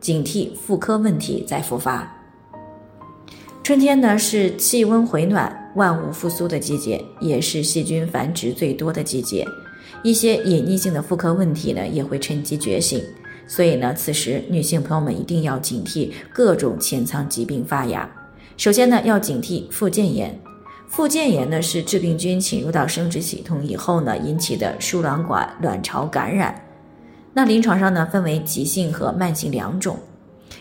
警惕妇科问题再复发。春天呢是气温回暖、万物复苏的季节，也是细菌繁殖最多的季节。一些隐匿性的妇科问题呢也会趁机觉醒，所以呢，此时女性朋友们一定要警惕各种潜藏疾病发芽。首先呢，要警惕附件炎。附件炎呢是致病菌侵入到生殖系统以后呢引起的输卵管卵巢感染。那临床上呢分为急性和慢性两种。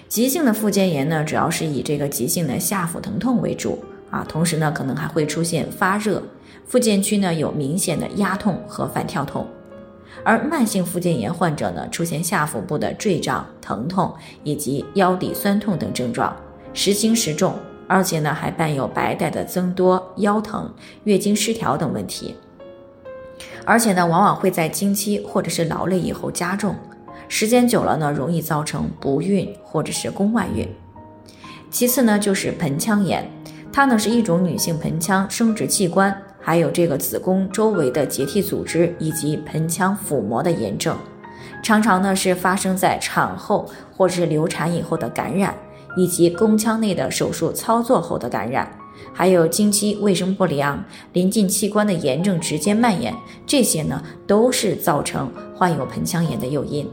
急性的附件炎呢主要是以这个急性的下腹疼痛为主啊，同时呢可能还会出现发热，附件区呢有明显的压痛和反跳痛。而慢性附件炎患者呢出现下腹部的坠胀、疼痛以及腰底酸痛等症状，时轻时重。而且呢，还伴有白带的增多、腰疼、月经失调等问题。而且呢，往往会在经期或者是劳累以后加重，时间久了呢，容易造成不孕或者是宫外孕。其次呢，就是盆腔炎，它呢是一种女性盆腔生殖器官还有这个子宫周围的结缔组织以及盆腔腹膜的炎症，常常呢是发生在产后或者是流产以后的感染。以及宫腔内的手术操作后的感染，还有经期卫生不良、临近器官的炎症直接蔓延，这些呢都是造成患有盆腔炎的诱因。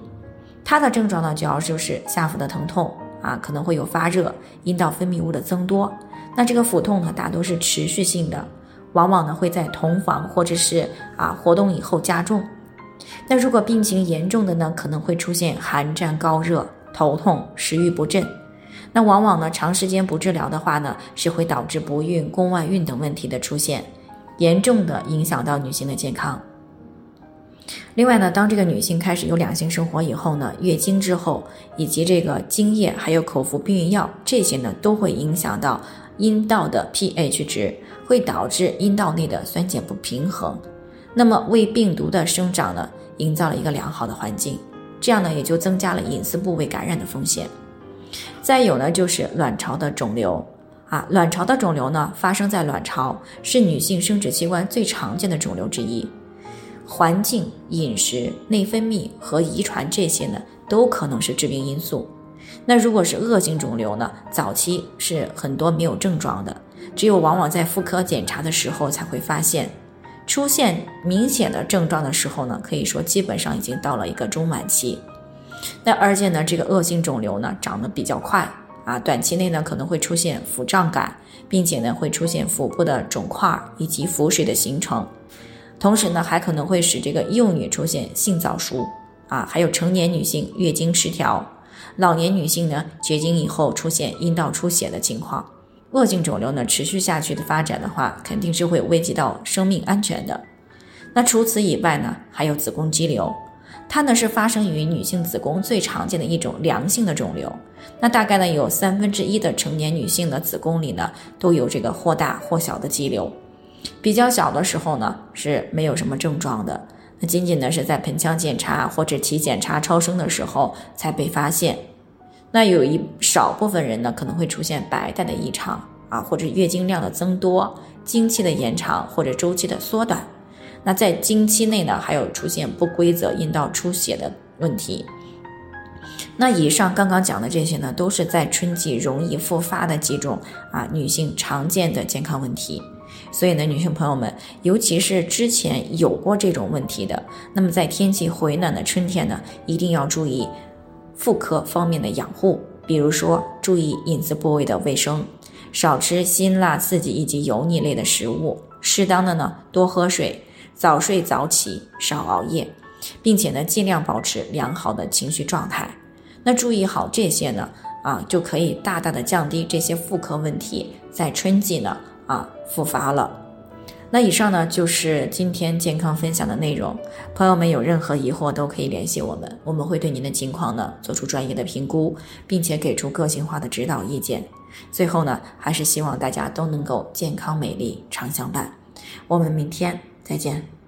它的症状呢主要就是下腹的疼痛啊，可能会有发热、阴道分泌物的增多。那这个腹痛呢大多是持续性的，往往呢会在同房或者是啊活动以后加重。那如果病情严重的呢，可能会出现寒战高热、头痛、食欲不振。那往往呢，长时间不治疗的话呢，是会导致不孕、宫外孕等问题的出现，严重的影响到女性的健康。另外呢，当这个女性开始有两性生活以后呢，月经之后，以及这个精液还有口服避孕药这些呢，都会影响到阴道的 pH 值，会导致阴道内的酸碱不平衡，那么为病毒的生长呢，营造了一个良好的环境，这样呢，也就增加了隐私部位感染的风险。再有呢，就是卵巢的肿瘤啊，卵巢的肿瘤呢，发生在卵巢，是女性生殖器官最常见的肿瘤之一。环境、饮食、内分泌和遗传这些呢，都可能是致病因素。那如果是恶性肿瘤呢，早期是很多没有症状的，只有往往在妇科检查的时候才会发现。出现明显的症状的时候呢，可以说基本上已经到了一个中晚期。那而且呢，这个恶性肿瘤呢长得比较快啊，短期内呢可能会出现腹胀感，并且呢会出现腹部的肿块以及腹水的形成，同时呢还可能会使这个幼女出现性早熟啊，还有成年女性月经失调，老年女性呢绝经以后出现阴道出血的情况。恶性肿瘤呢持续下去的发展的话，肯定是会危及到生命安全的。那除此以外呢，还有子宫肌瘤。它呢是发生于女性子宫最常见的一种良性的肿瘤，那大概呢有三分之一的成年女性的子宫里呢都有这个或大或小的肌瘤，比较小的时候呢是没有什么症状的，那仅仅呢是在盆腔检查或者体检查超声的时候才被发现，那有一少部分人呢可能会出现白带的异常啊，或者月经量的增多、经期的延长或者周期的缩短。那在经期内呢，还有出现不规则阴道出血的问题。那以上刚刚讲的这些呢，都是在春季容易复发的几种啊女性常见的健康问题。所以呢，女性朋友们，尤其是之前有过这种问题的，那么在天气回暖的春天呢，一定要注意妇科方面的养护，比如说注意隐私部位的卫生，少吃辛辣刺激以及油腻类的食物，适当的呢多喝水。早睡早起，少熬夜，并且呢，尽量保持良好的情绪状态。那注意好这些呢，啊，就可以大大的降低这些妇科问题在春季呢啊复发了。那以上呢就是今天健康分享的内容，朋友们有任何疑惑都可以联系我们，我们会对您的情况呢做出专业的评估，并且给出个性化的指导意见。最后呢，还是希望大家都能够健康美丽常相伴。我们明天再见。